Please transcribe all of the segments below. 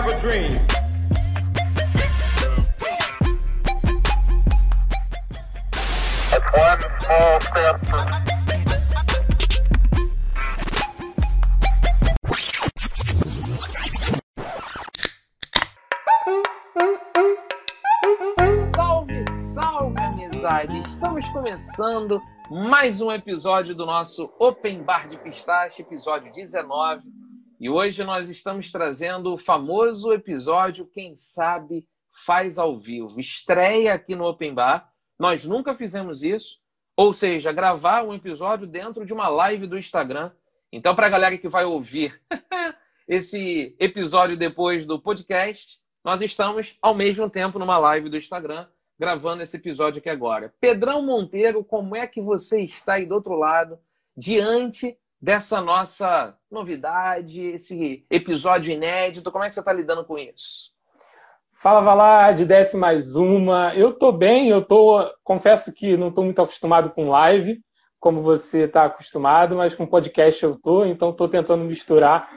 have a dream. It's one small step for Salve, salve, amizade! Estamos começando mais um episódio do nosso Open Bar de Pistache, episódio 19. E hoje nós estamos trazendo o famoso episódio Quem Sabe Faz ao Vivo. Estreia aqui no Open Bar. Nós nunca fizemos isso, ou seja, gravar um episódio dentro de uma live do Instagram. Então, para a galera que vai ouvir esse episódio depois do podcast, nós estamos ao mesmo tempo numa live do Instagram gravando esse episódio aqui agora. Pedrão Monteiro, como é que você está aí do outro lado, diante dessa nossa novidade, esse episódio inédito? Como é que você está lidando com isso? Fala Valade, desce mais uma. Eu tô bem, eu tô. Confesso que não estou muito acostumado com live, como você está acostumado, mas com podcast eu tô, então estou tentando misturar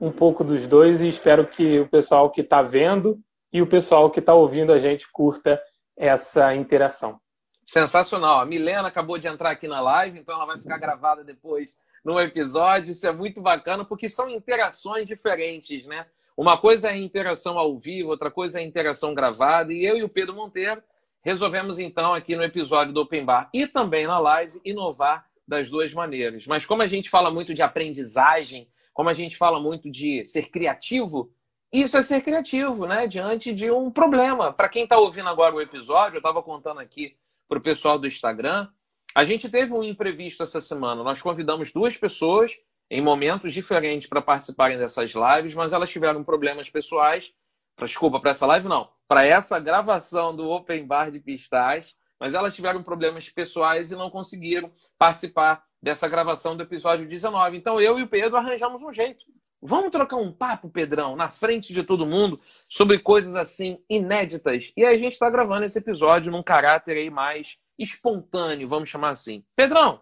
um pouco dos dois e espero que o pessoal que está vendo e o pessoal que está ouvindo a gente curta essa interação. Sensacional. A Milena acabou de entrar aqui na live, então ela vai ficar gravada depois no episódio. Isso é muito bacana, porque são interações diferentes, né? Uma coisa é interação ao vivo, outra coisa é interação gravada. E eu e o Pedro Monteiro resolvemos, então, aqui no episódio do Open Bar e também na live, inovar das duas maneiras. Mas como a gente fala muito de aprendizagem, como a gente fala muito de ser criativo, isso é ser criativo, né? Diante de um problema. Para quem está ouvindo agora o episódio, eu estava contando aqui para o pessoal do Instagram. A gente teve um imprevisto essa semana. Nós convidamos duas pessoas em momentos diferentes para participarem dessas lives, mas elas tiveram problemas pessoais. Desculpa, para essa live não. Para essa gravação do Open Bar de Pistais, mas elas tiveram problemas pessoais e não conseguiram participar dessa gravação do episódio 19. Então eu e o Pedro arranjamos um jeito. Vamos trocar um papo, Pedrão, na frente de todo mundo, sobre coisas assim inéditas. E a gente está gravando esse episódio num caráter aí mais espontâneo, vamos chamar assim. Pedrão,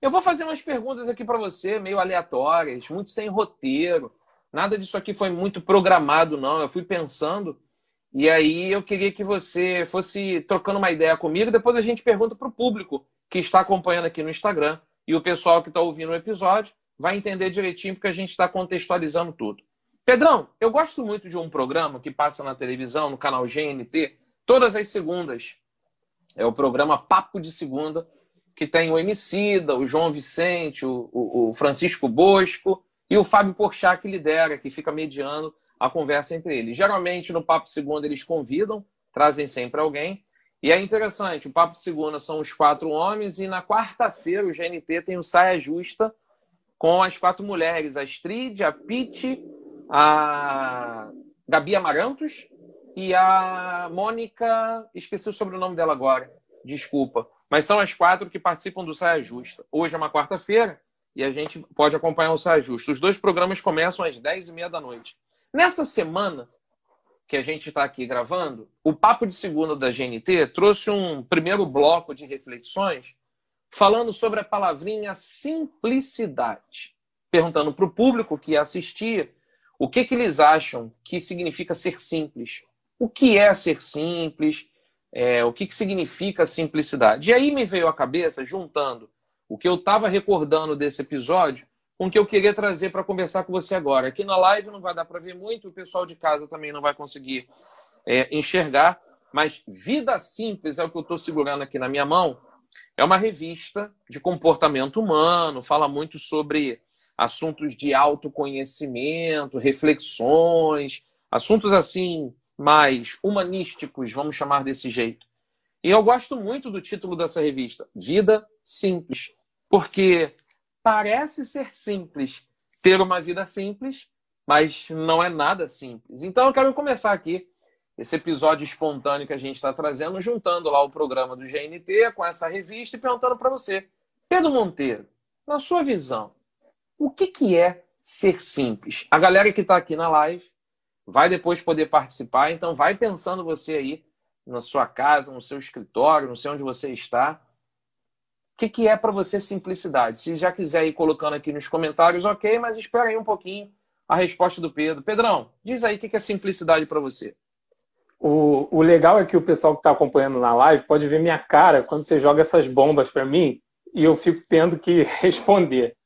eu vou fazer umas perguntas aqui para você, meio aleatórias, muito sem roteiro. Nada disso aqui foi muito programado, não. Eu fui pensando e aí eu queria que você fosse trocando uma ideia comigo. Depois a gente pergunta para o público que está acompanhando aqui no Instagram e o pessoal que está ouvindo o episódio vai entender direitinho porque a gente está contextualizando tudo. Pedrão, eu gosto muito de um programa que passa na televisão, no canal GNT, todas as segundas. É o programa Papo de Segunda, que tem o Emicida, o João Vicente, o, o, o Francisco Bosco e o Fábio Porchat que lidera, que fica mediando a conversa entre eles. Geralmente, no Papo Segunda, eles convidam, trazem sempre alguém. E é interessante, o Papo Segunda são os quatro homens, e na quarta-feira o GNT tem o Saia Justa com as quatro mulheres, a Astrid, a Pete, a Gabi Amarantos e a Mônica, esqueci o sobrenome dela agora, desculpa. Mas são as quatro que participam do Saia Justa. Hoje é uma quarta-feira e a gente pode acompanhar o Saia Justa. Os dois programas começam às 10h30 da noite. Nessa semana que a gente está aqui gravando, o Papo de Segunda da GNT trouxe um primeiro bloco de reflexões falando sobre a palavrinha simplicidade. Perguntando para o público que assistia o que, que eles acham que significa ser simples. O que é ser simples? É, o que, que significa simplicidade? E aí me veio à cabeça, juntando o que eu estava recordando desse episódio com o que eu queria trazer para conversar com você agora. Aqui na live não vai dar para ver muito, o pessoal de casa também não vai conseguir é, enxergar, mas Vida Simples é o que eu estou segurando aqui na minha mão. É uma revista de comportamento humano, fala muito sobre assuntos de autoconhecimento, reflexões, assuntos assim mais humanísticos, vamos chamar desse jeito. E eu gosto muito do título dessa revista, Vida Simples, porque parece ser simples ter uma vida simples, mas não é nada simples. Então eu quero começar aqui esse episódio espontâneo que a gente está trazendo, juntando lá o programa do GNT com essa revista e perguntando para você, Pedro Monteiro, na sua visão, o que, que é ser simples? A galera que está aqui na live vai depois poder participar, então vai pensando você aí na sua casa, no seu escritório, não sei onde você está. O que, que é para você simplicidade? Se já quiser ir colocando aqui nos comentários, ok, mas espera aí um pouquinho. a resposta do Pedro. Pedrão, diz aí o que é simplicidade para você. O, o legal é que o pessoal que está acompanhando na live pode ver minha cara quando você joga essas bombas para mim e eu fico tendo que responder.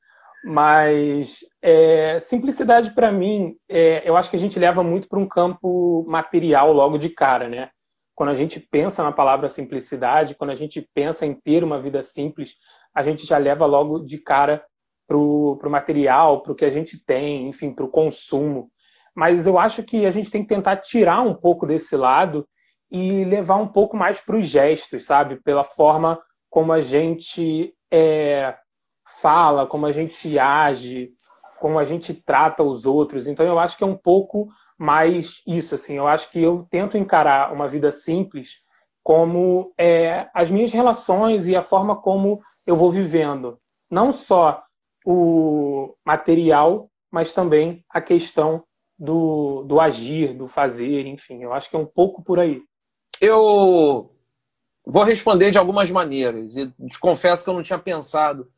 Mas é, simplicidade para mim, é, eu acho que a gente leva muito para um campo material logo de cara, né? Quando a gente pensa na palavra simplicidade, quando a gente pensa em ter uma vida simples, a gente já leva logo de cara para o material, para o que a gente tem, enfim, para o consumo. Mas eu acho que a gente tem que tentar tirar um pouco desse lado e levar um pouco mais para os gestos, sabe? Pela forma como a gente é, fala, como a gente age, como a gente trata os outros. Então eu acho que é um pouco mais isso, assim. Eu acho que eu tento encarar uma vida simples como é, as minhas relações e a forma como eu vou vivendo. Não só o material, mas também a questão do, do agir, do fazer, enfim. Eu acho que é um pouco por aí. Eu vou responder de algumas maneiras e confesso que eu não tinha pensado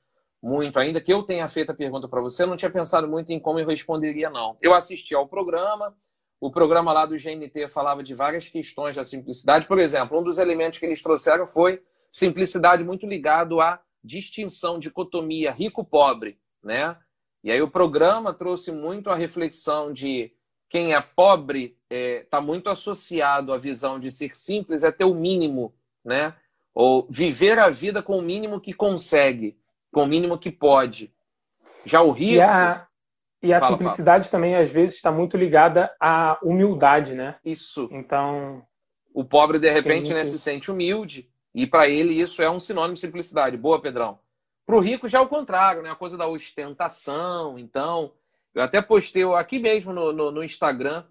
muito, ainda que eu tenha feito a pergunta para você, eu não tinha pensado muito em como eu responderia, não. Eu assisti ao programa, o programa lá do GNT falava de várias questões da simplicidade. Por exemplo, um dos elementos que eles trouxeram foi simplicidade muito ligado à distinção, dicotomia rico-pobre, né? E aí o programa trouxe muito a reflexão de quem é pobre está é, tá muito associado à visão de ser simples, é ter o mínimo, né? Ou viver a vida com o mínimo que consegue, com o mínimo que pode. Já o rico. E a, e a fala, simplicidade fala. também, às vezes, está muito ligada à humildade, né? Isso. Então. O pobre, de repente, muito... né, se sente humilde. E para ele isso é um sinônimo de simplicidade. Boa, Pedrão. Para o rico já é o contrário, né? A coisa da ostentação. Então, eu até postei aqui mesmo no, no, no Instagram,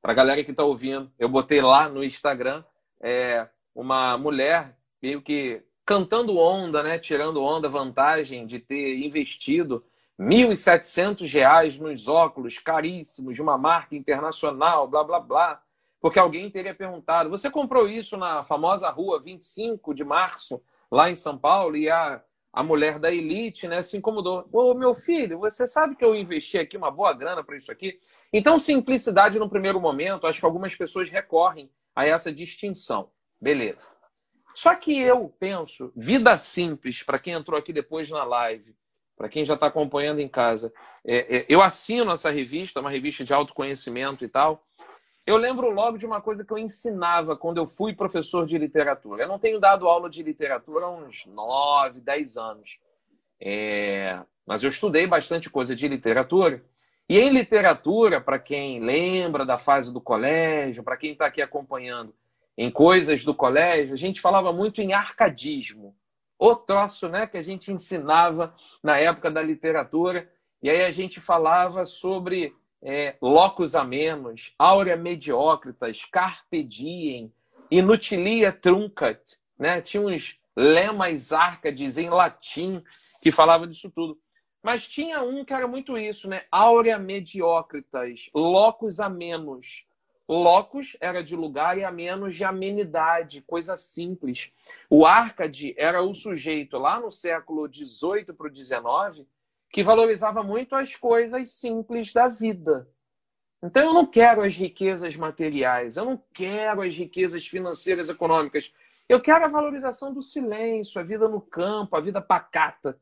para a galera que está ouvindo, eu botei lá no Instagram é, uma mulher meio que cantando onda, né? Tirando onda, vantagem de ter investido R$ 1.700 nos óculos caríssimos de uma marca internacional, blá, blá, blá. Porque alguém teria perguntado: você comprou isso na famosa rua 25 de março, lá em São Paulo? E a, a mulher da elite né, se incomodou. Ô, meu filho, você sabe que eu investi aqui uma boa grana para isso aqui? Então, simplicidade no primeiro momento, acho que algumas pessoas recorrem a essa distinção. Beleza. Só que eu penso, vida simples, para quem entrou aqui depois na live, para quem já está acompanhando em casa, é, é, eu assino essa revista, uma revista de autoconhecimento e tal. Eu lembro logo de uma coisa que eu ensinava quando eu fui professor de literatura. Eu não tenho dado aula de literatura há uns 9, 10 anos. É... Mas eu estudei bastante coisa de literatura. E em literatura, para quem lembra da fase do colégio, para quem está aqui acompanhando em coisas do colégio, a gente falava muito em arcadismo. O troço né, que a gente ensinava na época da literatura. E aí a gente falava sobre é, locus amenos, aurea mediocritas, carpe diem, inutilia truncat, né? Tinha uns lemas arcades em latim que falava disso tudo. Mas tinha um que era muito isso, né? Aurea mediocritas, locus amenos. Locus era de lugar e amenos de amenidade, coisa simples. O Arcade era o sujeito lá no século XVIII para o XIX que valorizava muito as coisas simples da vida. Então eu não quero as riquezas materiais, eu não quero as riquezas financeiras econômicas. Eu quero a valorização do silêncio, a vida no campo, a vida pacata.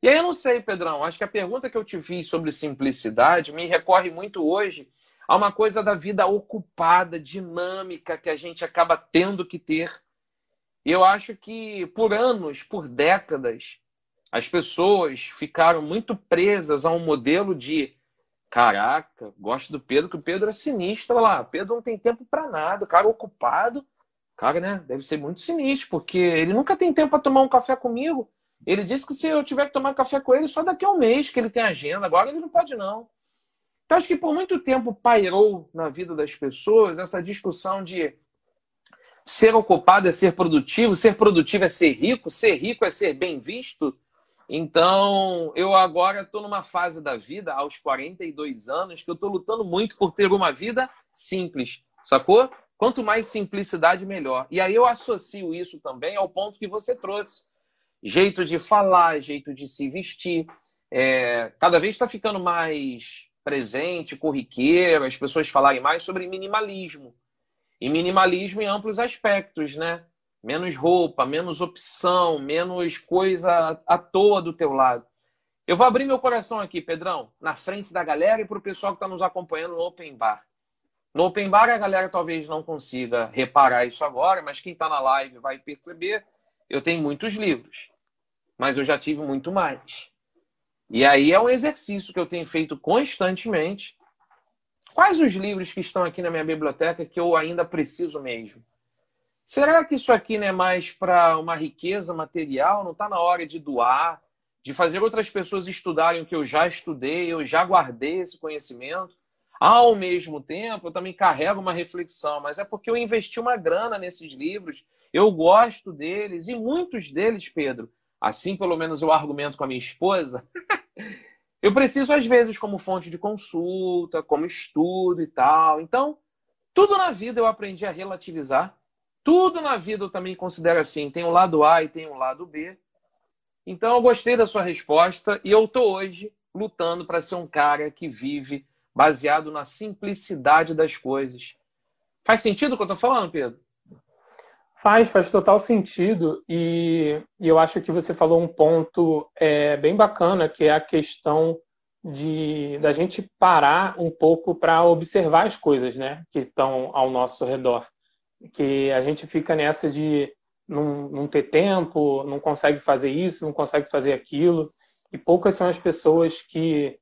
E aí eu não sei, Pedrão, acho que a pergunta que eu te fiz sobre simplicidade me recorre muito hoje a uma coisa da vida ocupada, dinâmica que a gente acaba tendo que ter. Eu acho que por anos, por décadas, as pessoas ficaram muito presas a um modelo de caraca, gosto do Pedro, que o Pedro é sinistro lá. Pedro não tem tempo para nada, o cara ocupado. Cara, né? Deve ser muito sinistro, porque ele nunca tem tempo para tomar um café comigo. Ele disse que se eu tiver que tomar café com ele, só daqui a um mês que ele tem agenda. Agora ele não pode, não. Então, acho que por muito tempo pairou na vida das pessoas essa discussão de ser ocupado é ser produtivo, ser produtivo é ser rico, ser rico é ser bem visto. Então, eu agora estou numa fase da vida, aos 42 anos, que eu estou lutando muito por ter uma vida simples, sacou? Quanto mais simplicidade, melhor. E aí eu associo isso também ao ponto que você trouxe. Jeito de falar, jeito de se vestir. É, cada vez está ficando mais presente, corriqueiro, as pessoas falarem mais sobre minimalismo. E minimalismo em amplos aspectos, né? Menos roupa, menos opção, menos coisa à toa do teu lado. Eu vou abrir meu coração aqui, Pedrão, na frente da galera e para o pessoal que está nos acompanhando no Open Bar. No Open Bar a galera talvez não consiga reparar isso agora, mas quem está na live vai perceber. Eu tenho muitos livros, mas eu já tive muito mais. E aí é um exercício que eu tenho feito constantemente. Quais os livros que estão aqui na minha biblioteca que eu ainda preciso mesmo? Será que isso aqui não é mais para uma riqueza material? Não está na hora de doar, de fazer outras pessoas estudarem o que eu já estudei, eu já guardei esse conhecimento? Ao mesmo tempo, eu também carrego uma reflexão, mas é porque eu investi uma grana nesses livros, eu gosto deles, e muitos deles, Pedro, assim pelo menos eu argumento com a minha esposa, eu preciso às vezes como fonte de consulta, como estudo e tal. Então, tudo na vida eu aprendi a relativizar, tudo na vida eu também considero assim, tem o um lado A e tem o um lado B. Então, eu gostei da sua resposta e eu tô hoje lutando para ser um cara que vive baseado na simplicidade das coisas. Faz sentido o que eu estou falando, Pedro? Faz, faz total sentido. E, e, eu acho que você falou um ponto é, bem bacana, que é a questão de da gente parar um pouco para observar as coisas né, que estão ao nosso redor. Que a gente fica nessa de não, não ter tempo, não consegue fazer isso, não consegue fazer aquilo. E poucas são as pessoas que,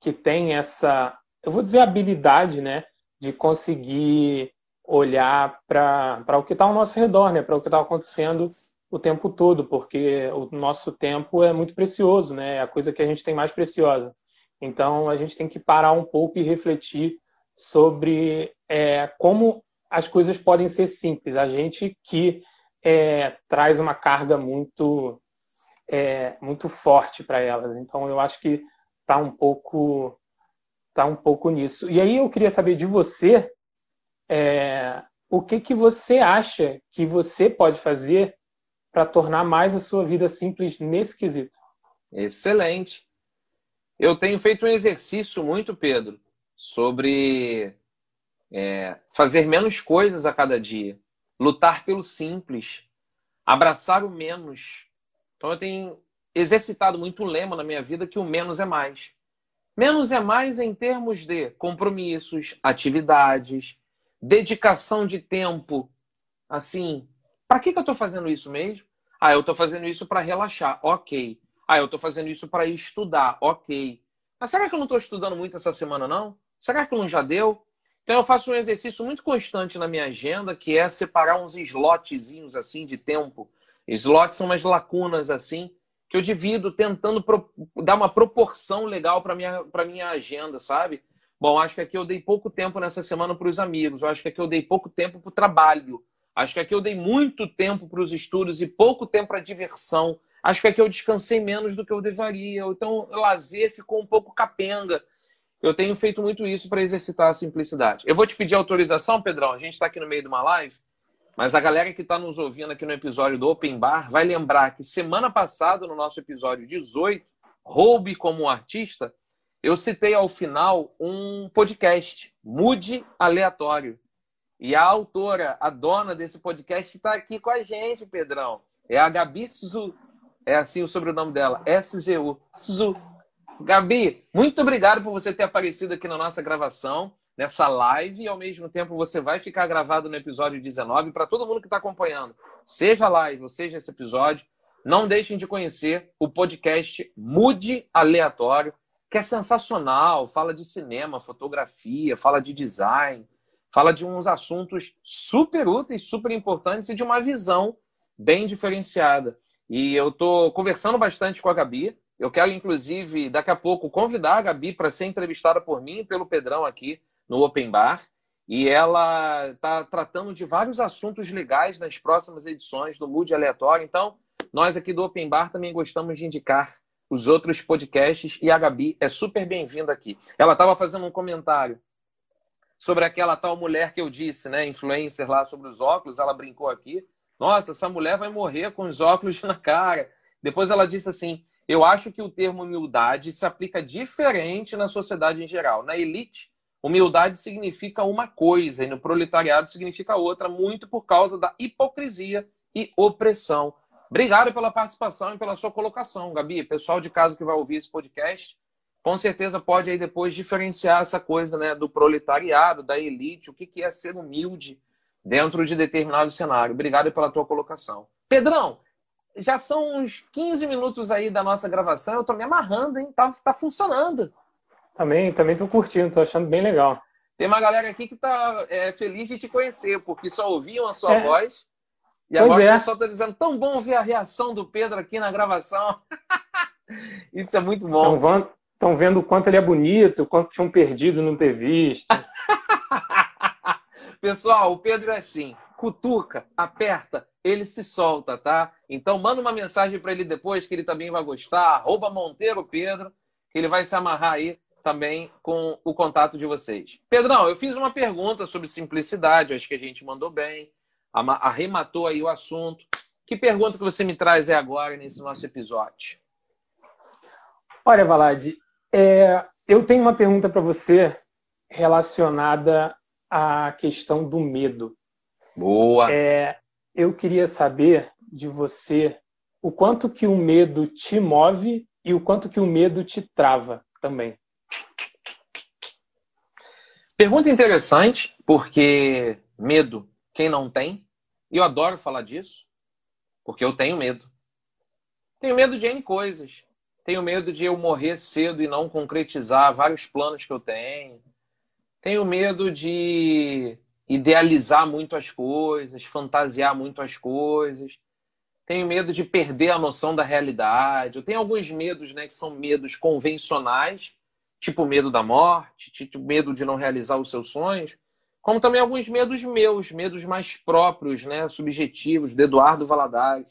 que têm essa eu vou dizer, habilidade, né, de conseguir olhar para o que está ao nosso redor, né, para o que está acontecendo o tempo todo, porque o nosso tempo é muito precioso, né, é a coisa que a gente tem mais preciosa. Então, a gente tem que parar um pouco e refletir sobre é, como as coisas podem ser simples. A gente que é, traz uma carga muito é, muito forte para elas. Então, eu acho que está um pouco tá um pouco nisso. E aí eu queria saber de você é, o que, que você acha que você pode fazer para tornar mais a sua vida simples nesse quesito. Excelente. Eu tenho feito um exercício muito, Pedro, sobre é, fazer menos coisas a cada dia, lutar pelo simples, abraçar o menos. Então eu tenho exercitado muito o lema na minha vida que o menos é mais. Menos é mais em termos de compromissos, atividades, dedicação de tempo. Assim, para que, que eu estou fazendo isso mesmo? Ah, eu estou fazendo isso para relaxar. Ok. Ah, eu estou fazendo isso para estudar. Ok. Mas será que eu não estou estudando muito essa semana, não? Será que não já deu? Então eu faço um exercício muito constante na minha agenda, que é separar uns slotzinhos assim de tempo. Slots são umas lacunas assim, que eu divido tentando dar uma proporção legal para minha minha agenda, sabe? Bom, acho que aqui eu dei pouco tempo nessa semana para os amigos, eu acho que aqui eu dei pouco tempo para o trabalho, acho que aqui eu dei muito tempo para os estudos e pouco tempo para diversão. Acho que aqui eu descansei menos do que eu deveria. Então, o lazer ficou um pouco capenga. Eu tenho feito muito isso para exercitar a simplicidade. Eu vou te pedir autorização, Pedrão. A gente está aqui no meio de uma live. Mas a galera que está nos ouvindo aqui no episódio do Open Bar vai lembrar que semana passada, no nosso episódio 18, Roube como artista, eu citei ao final um podcast, Mude Aleatório. E a autora, a dona desse podcast, está aqui com a gente, Pedrão. É a Gabi Suzu. É assim o sobrenome dela, S-Z-U. Suzu. Gabi, muito obrigado por você ter aparecido aqui na nossa gravação nessa live e ao mesmo tempo você vai ficar gravado no episódio 19 para todo mundo que está acompanhando, seja live ou seja esse episódio, não deixem de conhecer o podcast Mude Aleatório, que é sensacional, fala de cinema, fotografia, fala de design, fala de uns assuntos super úteis, super importantes e de uma visão bem diferenciada. E eu estou conversando bastante com a Gabi. Eu quero, inclusive, daqui a pouco, convidar a Gabi para ser entrevistada por mim e pelo Pedrão aqui no Open Bar. E ela está tratando de vários assuntos legais nas próximas edições do Mood Aleatório. Então, nós aqui do Open Bar também gostamos de indicar os outros podcasts e a Gabi é super bem-vinda aqui. Ela estava fazendo um comentário sobre aquela tal mulher que eu disse, né, influencer lá sobre os óculos, ela brincou aqui. Nossa, essa mulher vai morrer com os óculos na cara. Depois ela disse assim: Eu acho que o termo humildade se aplica diferente na sociedade em geral. Na elite, humildade significa uma coisa e no proletariado significa outra, muito por causa da hipocrisia e opressão. Obrigado pela participação e pela sua colocação, Gabi. Pessoal de casa que vai ouvir esse podcast, com certeza pode aí depois diferenciar essa coisa né, do proletariado, da elite, o que é ser humilde dentro de determinado cenário. Obrigado pela tua colocação. Pedrão, já são uns 15 minutos aí da nossa gravação, eu tô me amarrando, hein? Tá, tá funcionando. Também, também tô curtindo, tô achando bem legal. Tem uma galera aqui que tá é, feliz de te conhecer, porque só ouviam a sua é. voz. E pois agora é. o pessoal tá dizendo, tão bom ver a reação do Pedro aqui na gravação. Isso é muito bom. Estão vendo o quanto ele é bonito, o quanto tinham perdido não ter visto. Pessoal, o Pedro é assim, cutuca, aperta, ele se solta, tá? Então manda uma mensagem para ele depois que ele também vai gostar, arroba Monteiro Pedro, que ele vai se amarrar aí também com o contato de vocês. Pedrão, eu fiz uma pergunta sobre simplicidade, acho que a gente mandou bem, arrematou aí o assunto. Que pergunta que você me traz é agora nesse nosso episódio? Olha, Valade, é, eu tenho uma pergunta para você relacionada à questão do medo. Boa. É, eu queria saber de você o quanto que o medo te move e o quanto que o medo te trava também. Pergunta interessante, porque medo, quem não tem? E eu adoro falar disso, porque eu tenho medo. Tenho medo de N coisas. Tenho medo de eu morrer cedo e não concretizar vários planos que eu tenho. Tenho medo de idealizar muito as coisas, fantasiar muito as coisas. Tenho medo de perder a noção da realidade. Eu tenho alguns medos, né, que são medos convencionais, tipo medo da morte, tipo medo de não realizar os seus sonhos, como também alguns medos meus, medos mais próprios, né, subjetivos, do Eduardo Valadares.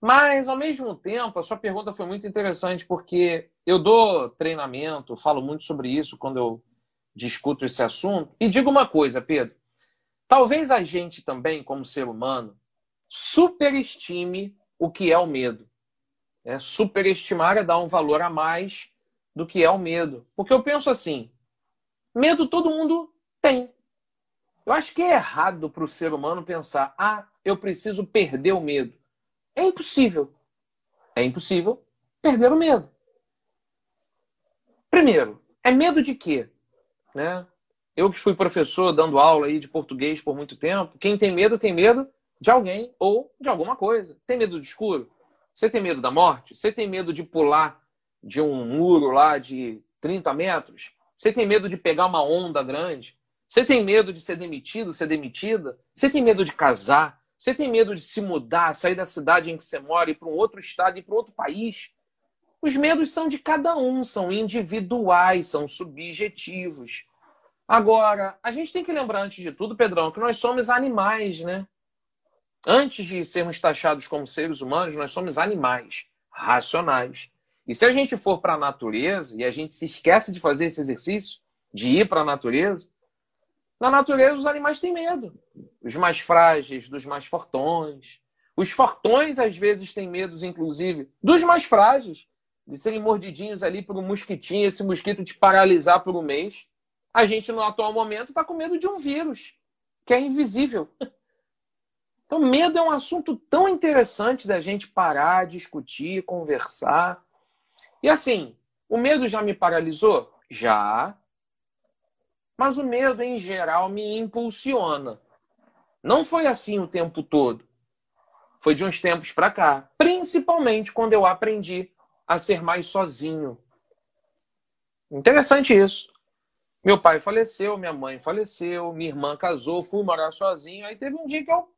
Mas, ao mesmo tempo, a sua pergunta foi muito interessante, porque eu dou treinamento, falo muito sobre isso quando eu discuto esse assunto. E digo uma coisa, Pedro. Talvez a gente também, como ser humano, superestime o que é o medo. É, superestimar é dar um valor a mais do que é o medo. Porque eu penso assim: medo todo mundo tem. Eu acho que é errado para o ser humano pensar, ah, eu preciso perder o medo. É impossível. É impossível perder o medo. Primeiro, é medo de quê? Né? Eu que fui professor dando aula aí de português por muito tempo, quem tem medo tem medo de alguém ou de alguma coisa. Tem medo do escuro? Você tem medo da morte? Você tem medo de pular de um muro lá de 30 metros? Você tem medo de pegar uma onda grande? Você tem medo de ser demitido, ser demitida? Você tem medo de casar? Você tem medo de se mudar, sair da cidade em que você mora, ir para um outro estado, ir para outro país? Os medos são de cada um, são individuais, são subjetivos. Agora, a gente tem que lembrar, antes de tudo, Pedrão, que nós somos animais, né? Antes de sermos taxados como seres humanos, nós somos animais racionais. E se a gente for para a natureza e a gente se esquece de fazer esse exercício, de ir para a natureza, na natureza os animais têm medo. Os mais frágeis, dos mais fortões. Os fortões às vezes têm medos, inclusive, dos mais frágeis de serem mordidinhos ali por um mosquitinho, esse mosquito te paralisar por um mês. A gente, no atual momento, está com medo de um vírus, que é invisível. Então, medo é um assunto tão interessante da gente parar, discutir, conversar. E assim, o medo já me paralisou? Já. Mas o medo, em geral, me impulsiona. Não foi assim o tempo todo. Foi de uns tempos para cá. Principalmente quando eu aprendi a ser mais sozinho. Interessante isso. Meu pai faleceu, minha mãe faleceu, minha irmã casou, fui morar sozinho. Aí teve um dia que eu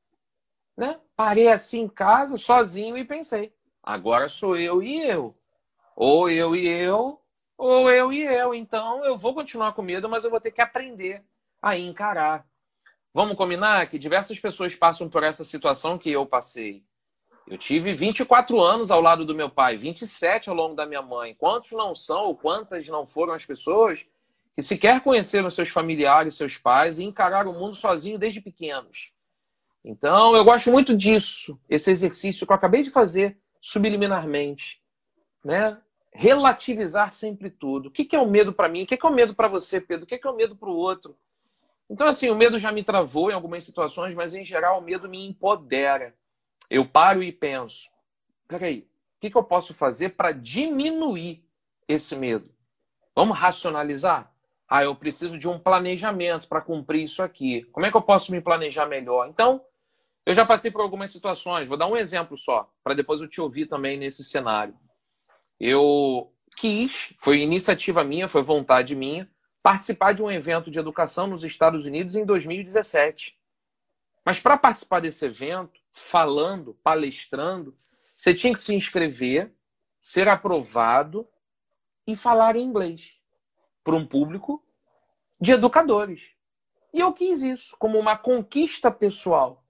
né, parei assim em casa, sozinho, e pensei: agora sou eu e eu. Ou eu e eu, ou eu e eu. Então eu vou continuar com medo, mas eu vou ter que aprender a encarar. Vamos combinar que diversas pessoas passam por essa situação que eu passei. Eu tive 24 anos ao lado do meu pai, 27 ao longo da minha mãe. Quantos não são ou quantas não foram as pessoas que sequer conheceram seus familiares, seus pais e encararam o mundo sozinho desde pequenos? Então, eu gosto muito disso, esse exercício que eu acabei de fazer subliminarmente. né, relativizar sempre tudo. O que, que é o medo para mim? O que, que é o medo para você, Pedro? O que, que é o medo para o outro? Então, assim, o medo já me travou em algumas situações, mas em geral o medo me empodera. Eu paro e penso: peraí, o que, que eu posso fazer para diminuir esse medo? Vamos racionalizar? Ah, eu preciso de um planejamento para cumprir isso aqui. Como é que eu posso me planejar melhor? Então, eu já passei por algumas situações. Vou dar um exemplo só, para depois eu te ouvir também nesse cenário. Eu quis, foi iniciativa minha, foi vontade minha, participar de um evento de educação nos Estados Unidos em 2017. Mas para participar desse evento, falando, palestrando, você tinha que se inscrever, ser aprovado e falar em inglês para um público de educadores. E eu quis isso como uma conquista pessoal.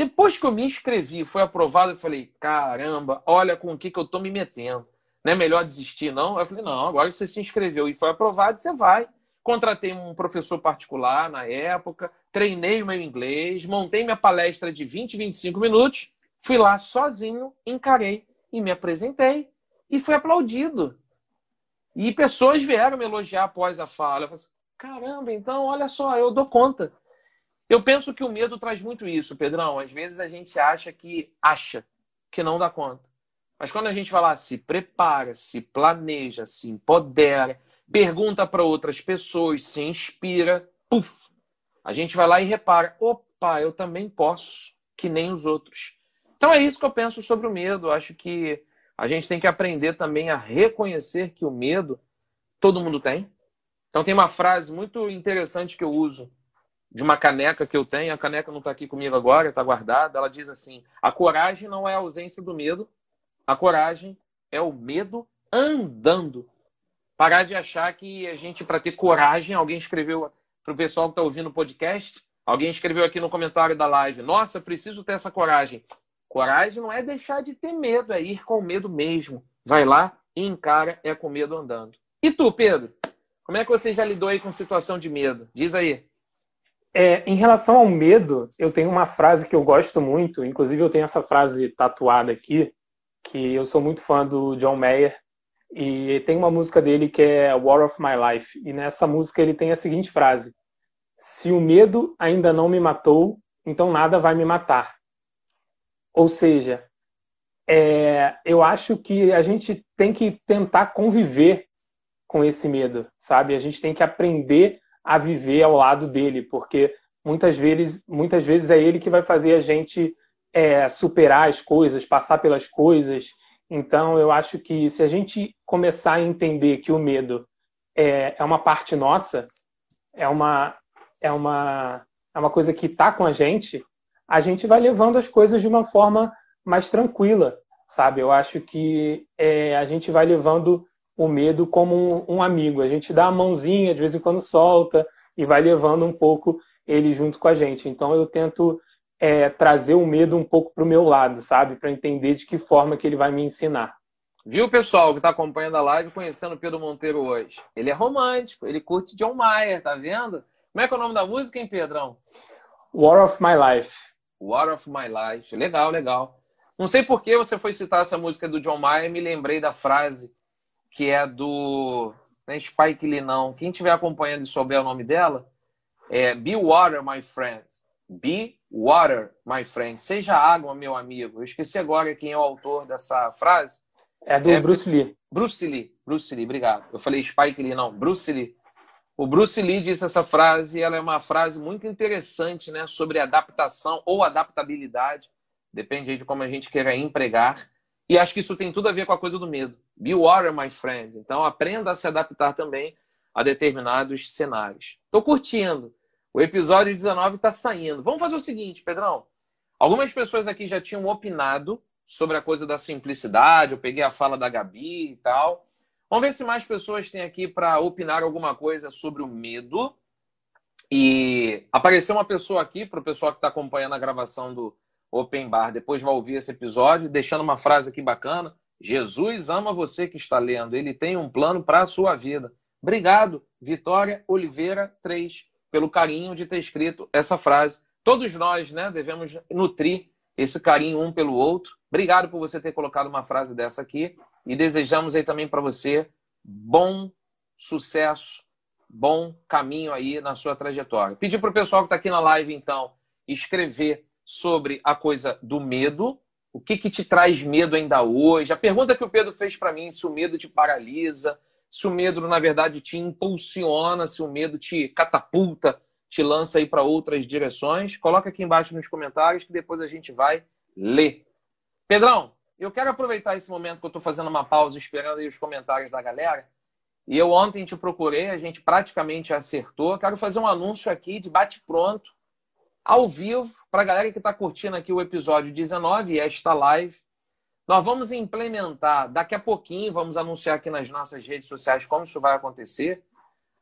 Depois que eu me inscrevi, foi aprovado, eu falei: caramba, olha com o que, que eu estou me metendo. Não é melhor desistir, não? Eu falei: não, agora que você se inscreveu e foi aprovado, você vai. Contratei um professor particular na época, treinei o meu inglês, montei minha palestra de 20, 25 minutos, fui lá sozinho, encarei e me apresentei e fui aplaudido. E pessoas vieram me elogiar após a fala. Eu falei assim, caramba, então olha só, eu dou conta. Eu penso que o medo traz muito isso, Pedrão. Às vezes a gente acha que acha que não dá conta. Mas quando a gente lá, se prepara, se planeja, se empodera, pergunta para outras pessoas, se inspira, puf, a gente vai lá e repara, opa, eu também posso, que nem os outros. Então é isso que eu penso sobre o medo. Eu acho que a gente tem que aprender também a reconhecer que o medo todo mundo tem. Então tem uma frase muito interessante que eu uso de uma caneca que eu tenho. A caneca não está aqui comigo agora, está guardada. Ela diz assim: a coragem não é a ausência do medo, a coragem é o medo andando. Parar de achar que a gente, para ter coragem, alguém escreveu para o pessoal que está ouvindo o podcast, alguém escreveu aqui no comentário da live: Nossa, preciso ter essa coragem. Coragem não é deixar de ter medo, é ir com medo mesmo. Vai lá e encara, é com medo andando. E tu, Pedro? Como é que você já lidou aí com situação de medo? Diz aí. É, em relação ao medo, eu tenho uma frase que eu gosto muito, inclusive eu tenho essa frase tatuada aqui, que eu sou muito fã do John Mayer, e tem uma música dele que é War of My Life, e nessa música ele tem a seguinte frase: Se o medo ainda não me matou, então nada vai me matar. Ou seja, é, eu acho que a gente tem que tentar conviver com esse medo, sabe? A gente tem que aprender a viver ao lado dele, porque muitas vezes, muitas vezes é ele que vai fazer a gente é, superar as coisas, passar pelas coisas. Então, eu acho que se a gente começar a entender que o medo é, é uma parte nossa, é uma, é uma, é uma coisa que está com a gente, a gente vai levando as coisas de uma forma mais tranquila, sabe? Eu acho que é, a gente vai levando o medo como um, um, amigo. A gente dá a mãozinha, de vez em quando solta e vai levando um pouco ele junto com a gente. Então eu tento é, trazer o medo um pouco para o meu lado, sabe? Para entender de que forma que ele vai me ensinar. Viu, pessoal, que está acompanhando a live, conhecendo o Pedro Monteiro hoje? Ele é romântico, ele curte John Mayer, tá vendo? Como é que é o nome da música, hein, Pedrão? War of My Life. War of My Life. Legal, legal. Não sei por que você foi citar essa música do John Mayer, me lembrei da frase que é do né, Spike Lee, não. Quem estiver acompanhando e souber o nome dela, é Be Water, My Friend. Be Water, My Friend. Seja água, meu amigo. Eu esqueci agora quem é o autor dessa frase. É do é, Bruce Lee. Bruce Lee. Bruce Lee, obrigado. Eu falei Spike Lee, não. Bruce Lee. O Bruce Lee disse essa frase e ela é uma frase muito interessante, né, sobre adaptação ou adaptabilidade, depende de como a gente queira empregar. E acho que isso tem tudo a ver com a coisa do medo. Be water, my friend. Então aprenda a se adaptar também a determinados cenários. Estou curtindo. O episódio 19 está saindo. Vamos fazer o seguinte, Pedrão. Algumas pessoas aqui já tinham opinado sobre a coisa da simplicidade. Eu peguei a fala da Gabi e tal. Vamos ver se mais pessoas têm aqui para opinar alguma coisa sobre o medo. E apareceu uma pessoa aqui, para o pessoal que está acompanhando a gravação do Open Bar, depois vai ouvir esse episódio, deixando uma frase aqui bacana. Jesus ama você que está lendo, ele tem um plano para a sua vida. Obrigado, Vitória Oliveira 3, pelo carinho de ter escrito essa frase. Todos nós né, devemos nutrir esse carinho um pelo outro. Obrigado por você ter colocado uma frase dessa aqui. e desejamos aí também para você bom sucesso, bom caminho aí na sua trajetória. Pedir para o pessoal que está aqui na live, então, escrever sobre a coisa do medo. O que, que te traz medo ainda hoje? A pergunta que o Pedro fez para mim, se o medo te paralisa, se o medo, na verdade, te impulsiona, se o medo te catapulta, te lança aí para outras direções. Coloca aqui embaixo nos comentários que depois a gente vai ler. Pedrão, eu quero aproveitar esse momento que eu estou fazendo uma pausa esperando aí os comentários da galera. E eu ontem te procurei, a gente praticamente acertou. Quero fazer um anúncio aqui de bate-pronto, ao vivo, para a galera que está curtindo aqui o episódio 19 e esta live. Nós vamos implementar daqui a pouquinho, vamos anunciar aqui nas nossas redes sociais como isso vai acontecer.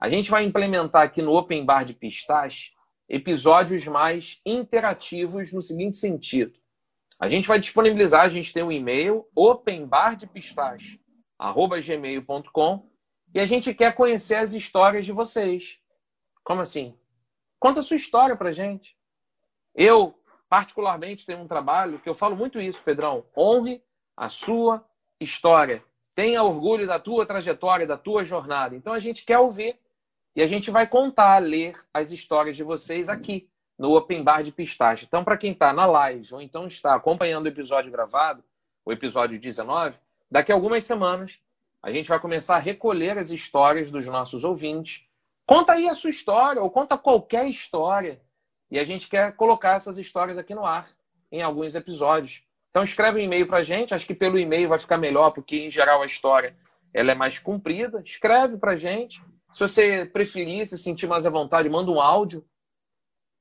A gente vai implementar aqui no Open Bar de Pistache episódios mais interativos no seguinte sentido. A gente vai disponibilizar, a gente tem um e-mail, openbardepistache.gmail.com e a gente quer conhecer as histórias de vocês. Como assim? Conta a sua história pra gente. Eu, particularmente, tenho um trabalho que eu falo muito isso, Pedrão. Honre a sua história. Tenha orgulho da tua trajetória, da tua jornada. Então a gente quer ouvir e a gente vai contar, ler as histórias de vocês aqui no Open Bar de Pistache. Então, para quem está na live ou então está acompanhando o episódio gravado, o episódio 19, daqui a algumas semanas a gente vai começar a recolher as histórias dos nossos ouvintes. Conta aí a sua história ou conta qualquer história. E a gente quer colocar essas histórias aqui no ar em alguns episódios. Então escreve um e-mail para a gente, acho que pelo e-mail vai ficar melhor, porque em geral a história ela é mais comprida. Escreve para a gente. Se você preferir, se sentir mais à vontade, manda um áudio.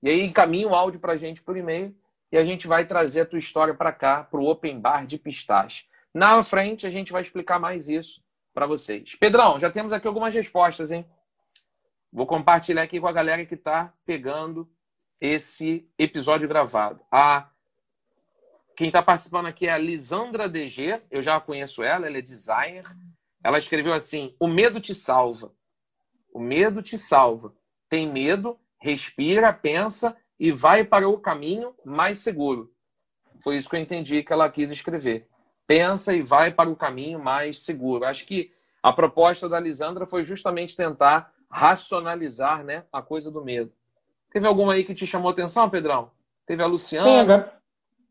E aí encaminha o áudio para a gente por e-mail e a gente vai trazer a tua história para cá, para o Open Bar de Pistache. Na frente a gente vai explicar mais isso para vocês. Pedrão, já temos aqui algumas respostas, hein? Vou compartilhar aqui com a galera que está pegando esse episódio gravado. A quem está participando aqui é a Lisandra DG, eu já conheço ela, ela é designer. Ela escreveu assim: O medo te salva. O medo te salva. Tem medo, respira, pensa e vai para o caminho mais seguro. Foi isso que eu entendi que ela quis escrever. Pensa e vai para o caminho mais seguro. Acho que a proposta da Lisandra foi justamente tentar racionalizar né, a coisa do medo. Teve alguma aí que te chamou atenção, Pedrão? Teve a Luciana?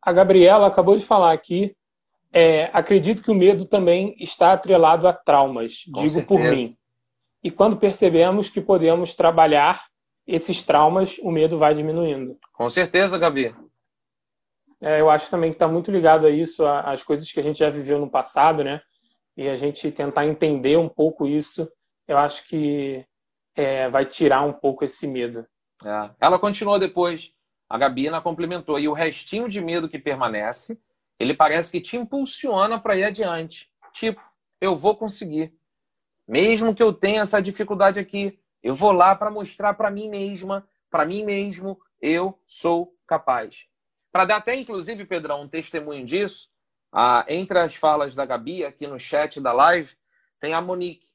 a Gabriela acabou de falar aqui. É, acredito que o medo também está atrelado a traumas, Com digo certeza. por mim. E quando percebemos que podemos trabalhar esses traumas, o medo vai diminuindo. Com certeza, Gabi. É, eu acho também que está muito ligado a isso, às coisas que a gente já viveu no passado, né? E a gente tentar entender um pouco isso, eu acho que é, vai tirar um pouco esse medo. É. Ela continuou depois. A Gabina complementou. E o restinho de medo que permanece, ele parece que te impulsiona para ir adiante. Tipo, eu vou conseguir. Mesmo que eu tenha essa dificuldade aqui, eu vou lá para mostrar para mim mesma, para mim mesmo, eu sou capaz. Para dar até, inclusive, Pedrão, um testemunho disso, ah, entre as falas da Gabi aqui no chat da live, tem a Monique.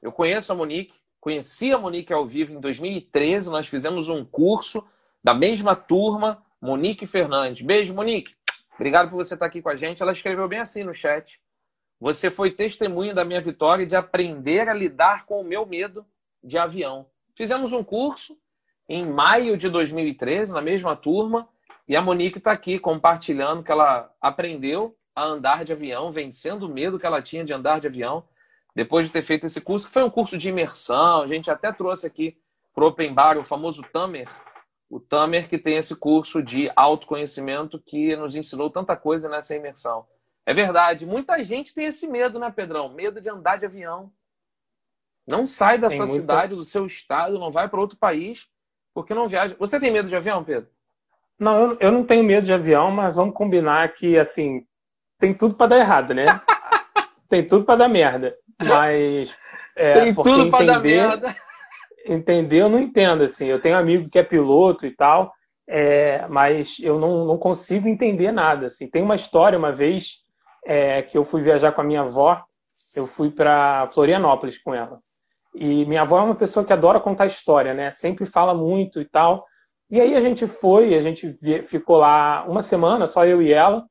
Eu conheço a Monique, conheci a Monique ao vivo em 2013, nós fizemos um curso da mesma turma, Monique Fernandes. Beijo, Monique. Obrigado por você estar aqui com a gente. Ela escreveu bem assim no chat. Você foi testemunha da minha vitória de aprender a lidar com o meu medo de avião. Fizemos um curso em maio de 2013, na mesma turma, e a Monique está aqui compartilhando que ela aprendeu a andar de avião, vencendo o medo que ela tinha de andar de avião, depois de ter feito esse curso, que foi um curso de imersão. A gente até trouxe aqui para o Open Bar o famoso Tamer, o Tamer que tem esse curso de autoconhecimento que nos ensinou tanta coisa nessa imersão. É verdade, muita gente tem esse medo, né, Pedrão? Medo de andar de avião. Não sai da tem sua muita... cidade, do seu estado, não vai para outro país, porque não viaja. Você tem medo de avião, Pedro? Não, eu não tenho medo de avião, mas vamos combinar que, assim, tem tudo para dar errado, né? tem tudo para dar merda. Mas. É, tem tudo para dar merda entender, eu não entendo, assim. Eu tenho amigo que é piloto e tal, é, mas eu não, não consigo entender nada, assim. Tem uma história, uma vez, é, que eu fui viajar com a minha avó, eu fui para Florianópolis com ela. E minha avó é uma pessoa que adora contar história, né? Sempre fala muito e tal. E aí a gente foi, a gente ficou lá uma semana, só eu e ela,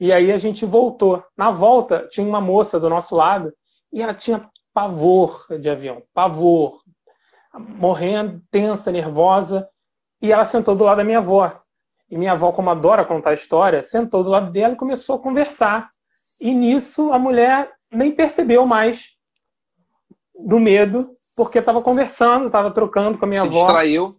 E aí a gente voltou. Na volta, tinha uma moça do nosso lado e ela tinha pavor de avião, pavor, morrendo, tensa, nervosa. E ela sentou do lado da minha avó. E minha avó, como adora contar história, sentou do lado dela e começou a conversar. E nisso a mulher nem percebeu mais do medo, porque estava conversando, estava trocando com a minha Se avó. distraiu.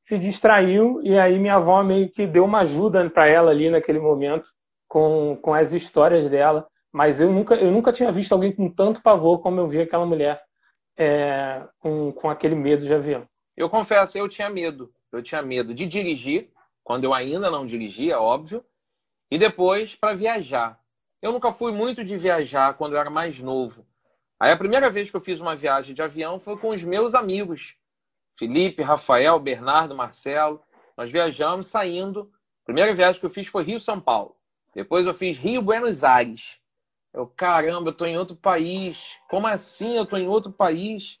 Se distraiu, e aí minha avó meio que deu uma ajuda para ela ali naquele momento, com, com as histórias dela. Mas eu nunca, eu nunca tinha visto alguém com tanto pavor como eu vi aquela mulher é, com, com aquele medo de avião. Eu confesso, eu tinha medo. Eu tinha medo de dirigir, quando eu ainda não dirigia, óbvio, e depois para viajar. Eu nunca fui muito de viajar quando eu era mais novo. Aí a primeira vez que eu fiz uma viagem de avião foi com os meus amigos. Felipe, Rafael, Bernardo, Marcelo. Nós viajamos saindo. A primeira viagem que eu fiz foi Rio-São Paulo. Depois eu fiz Rio-Buenos Aires. Eu, caramba, eu tô em outro país. Como assim eu tô em outro país?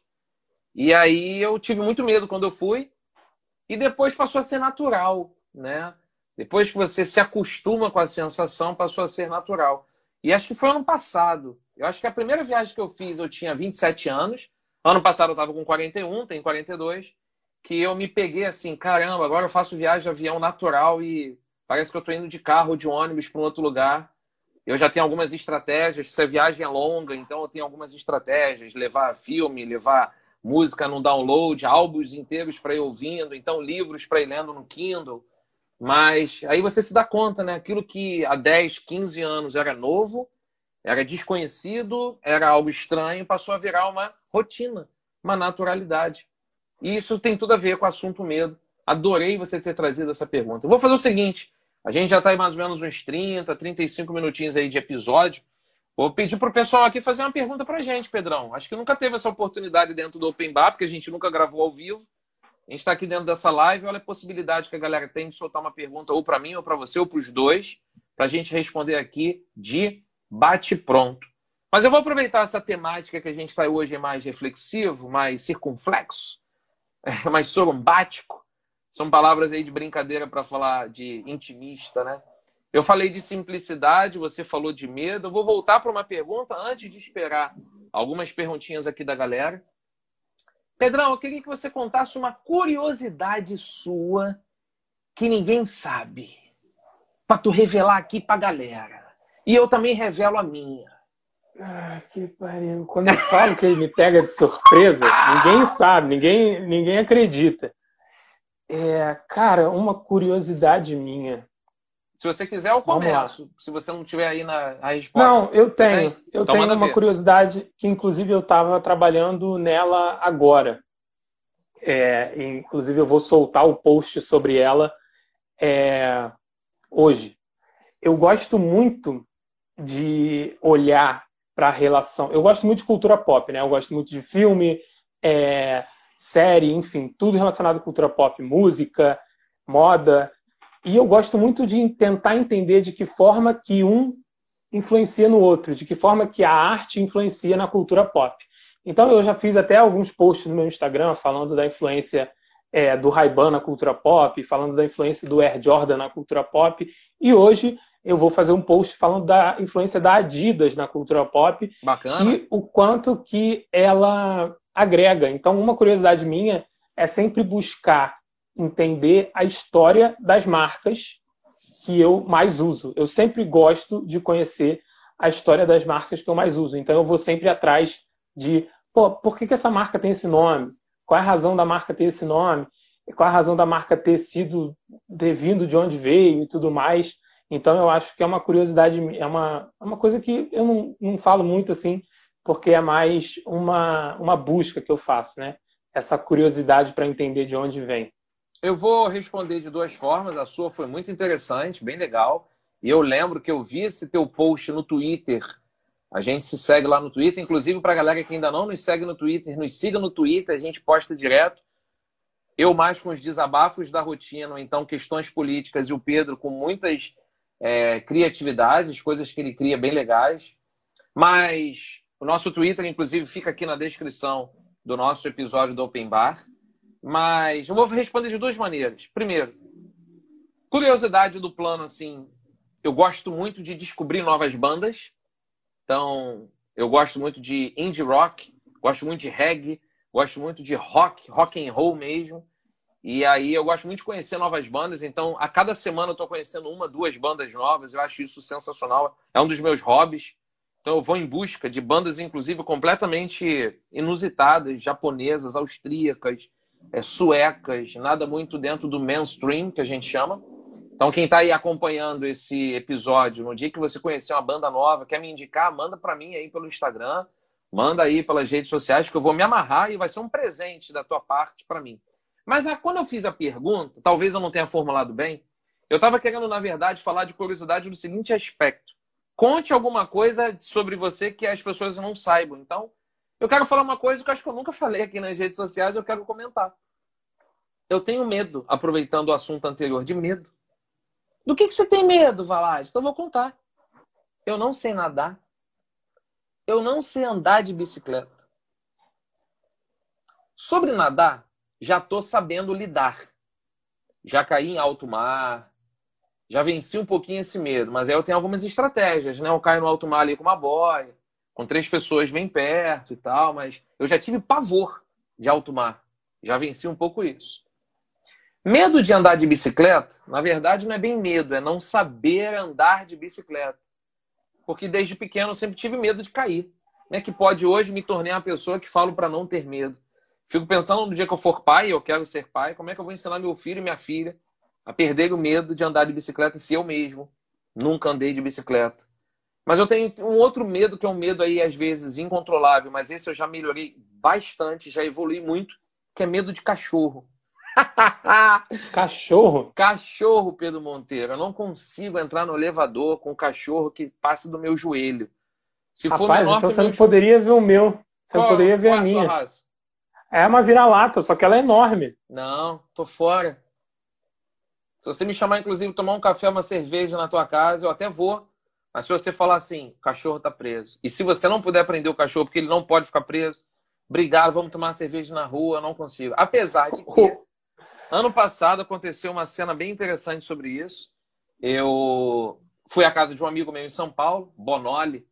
E aí eu tive muito medo quando eu fui. E depois passou a ser natural, né? Depois que você se acostuma com a sensação, passou a ser natural. E acho que foi ano passado. Eu acho que a primeira viagem que eu fiz, eu tinha 27 anos. Ano passado eu estava com 41, tenho 42. Que eu me peguei assim, caramba, agora eu faço viagem de avião natural e parece que eu estou indo de carro de ônibus para um outro lugar. Eu já tenho algumas estratégias. Se a viagem é longa, então eu tenho algumas estratégias. Levar filme, levar música no download, álbuns inteiros para ir ouvindo, então livros para ir lendo no Kindle. Mas aí você se dá conta, né? Aquilo que há 10, 15 anos era novo, era desconhecido, era algo estranho, passou a virar uma rotina, uma naturalidade. E isso tem tudo a ver com o assunto medo. Adorei você ter trazido essa pergunta. Eu vou fazer o seguinte: a gente já está em mais ou menos uns 30, 35 minutinhos aí de episódio. Vou pedir para o pessoal aqui fazer uma pergunta para a gente, Pedrão. Acho que nunca teve essa oportunidade dentro do Open Bar, porque a gente nunca gravou ao vivo. A gente está aqui dentro dessa live. Olha a possibilidade que a galera tem de soltar uma pergunta ou para mim, ou para você, ou para os dois, para a gente responder aqui de bate-pronto. Mas eu vou aproveitar essa temática que a gente está hoje mais reflexivo, mais circunflexo, mais sorumbático. São palavras aí de brincadeira para falar de intimista, né? Eu falei de simplicidade, você falou de medo. Eu vou voltar para uma pergunta antes de esperar algumas perguntinhas aqui da galera. Pedrão, eu queria que você contasse uma curiosidade sua que ninguém sabe, para tu revelar aqui para a galera. E eu também revelo a minha. Ah, que pariu. Quando eu falo que ele me pega de surpresa, ninguém sabe, ninguém, ninguém acredita. É, cara, uma curiosidade minha. Se você quiser, eu começo. Se você não tiver aí na a resposta. Não, eu tenho. tem? Eu Então tenho uma ver. curiosidade que, inclusive, eu estava trabalhando nela agora. É, inclusive, eu vou soltar o post sobre ela é, hoje. Eu gosto muito de olhar para a relação. Eu gosto muito de cultura pop, né? Eu gosto muito de filme, é, série, enfim, tudo relacionado à cultura pop, música, moda. E eu gosto muito de tentar entender de que forma que um influencia no outro, de que forma que a arte influencia na cultura pop. Então eu já fiz até alguns posts no meu Instagram falando da influência é, do Ray-Ban na cultura pop, falando da influência do Air Jordan na cultura pop. E hoje eu vou fazer um post falando da influência da Adidas na cultura pop Bacana. e o quanto que ela agrega. Então, uma curiosidade minha é sempre buscar entender a história das marcas que eu mais uso. Eu sempre gosto de conhecer a história das marcas que eu mais uso. Então, eu vou sempre atrás de, pô, por que, que essa marca tem esse nome? Qual é a razão da marca ter esse nome? Qual é a razão da marca ter sido, ter vindo de onde veio e tudo mais? Então, eu acho que é uma curiosidade, é uma, é uma coisa que eu não, não falo muito assim, porque é mais uma, uma busca que eu faço, né? Essa curiosidade para entender de onde vem. Eu vou responder de duas formas. A sua foi muito interessante, bem legal. E eu lembro que eu vi esse teu post no Twitter. A gente se segue lá no Twitter. Inclusive, para a galera que ainda não nos segue no Twitter, nos siga no Twitter, a gente posta direto. Eu mais com os desabafos da rotina, então questões políticas, e o Pedro com muitas é, criatividades, coisas que ele cria bem legais. Mas o nosso Twitter, inclusive, fica aqui na descrição do nosso episódio do Open Bar. Mas eu vou responder de duas maneiras. Primeiro, curiosidade do plano, assim. eu gosto muito de descobrir novas bandas. Então, eu gosto muito de indie rock, gosto muito de reggae, gosto muito de rock, rock and roll mesmo. E aí eu gosto muito de conhecer novas bandas. Então, a cada semana eu estou conhecendo uma, duas bandas novas. Eu acho isso sensacional. É um dos meus hobbies. Então, eu vou em busca de bandas, inclusive, completamente inusitadas, japonesas, austríacas, é, suecas, nada muito dentro do mainstream, que a gente chama. Então, quem está aí acompanhando esse episódio, no dia que você conhecer uma banda nova, quer me indicar, manda para mim aí pelo Instagram, manda aí pelas redes sociais, que eu vou me amarrar e vai ser um presente da tua parte para mim. Mas ah, quando eu fiz a pergunta, talvez eu não tenha formulado bem, eu estava querendo, na verdade, falar de curiosidade do seguinte aspecto. Conte alguma coisa sobre você que as pessoas não saibam. Então, eu quero falar uma coisa que eu acho que eu nunca falei aqui nas redes sociais, eu quero comentar. Eu tenho medo, aproveitando o assunto anterior, de medo. Do que, que você tem medo, Valade? Então eu vou contar. Eu não sei nadar. Eu não sei andar de bicicleta. Sobre nadar, já estou sabendo lidar. Já caí em alto mar, já venci um pouquinho esse medo, mas aí eu tenho algumas estratégias, né? Eu caio no alto mar ali com uma boia, com três pessoas bem perto e tal, mas eu já tive pavor de alto mar. Já venci um pouco isso. Medo de andar de bicicleta, na verdade, não é bem medo, é não saber andar de bicicleta. Porque desde pequeno eu sempre tive medo de cair. Né? Que pode hoje me tornar uma pessoa que falo para não ter medo. Fico pensando no dia que eu for pai, eu quero ser pai, como é que eu vou ensinar meu filho e minha filha a perder o medo de andar de bicicleta se eu mesmo nunca andei de bicicleta. Mas eu tenho um outro medo, que é um medo aí, às vezes, incontrolável, mas esse eu já melhorei bastante, já evolui muito, que é medo de cachorro. cachorro? Cachorro, Pedro Monteiro. Eu não consigo entrar no elevador com um cachorro que passe do meu joelho. Se Rapaz, for menor então você não poderia ver o meu. Você qual, poderia ver a, a minha. É uma vira-lata, só que ela é enorme. Não, tô fora. Se você me chamar, inclusive, tomar um café, uma cerveja na tua casa, eu até vou. Mas se você falar assim, o cachorro tá preso. E se você não puder prender o cachorro porque ele não pode ficar preso, obrigado, vamos tomar uma cerveja na rua, não consigo. Apesar de que Ano passado aconteceu uma cena bem interessante sobre isso. Eu fui à casa de um amigo meu em São Paulo, Bonoli,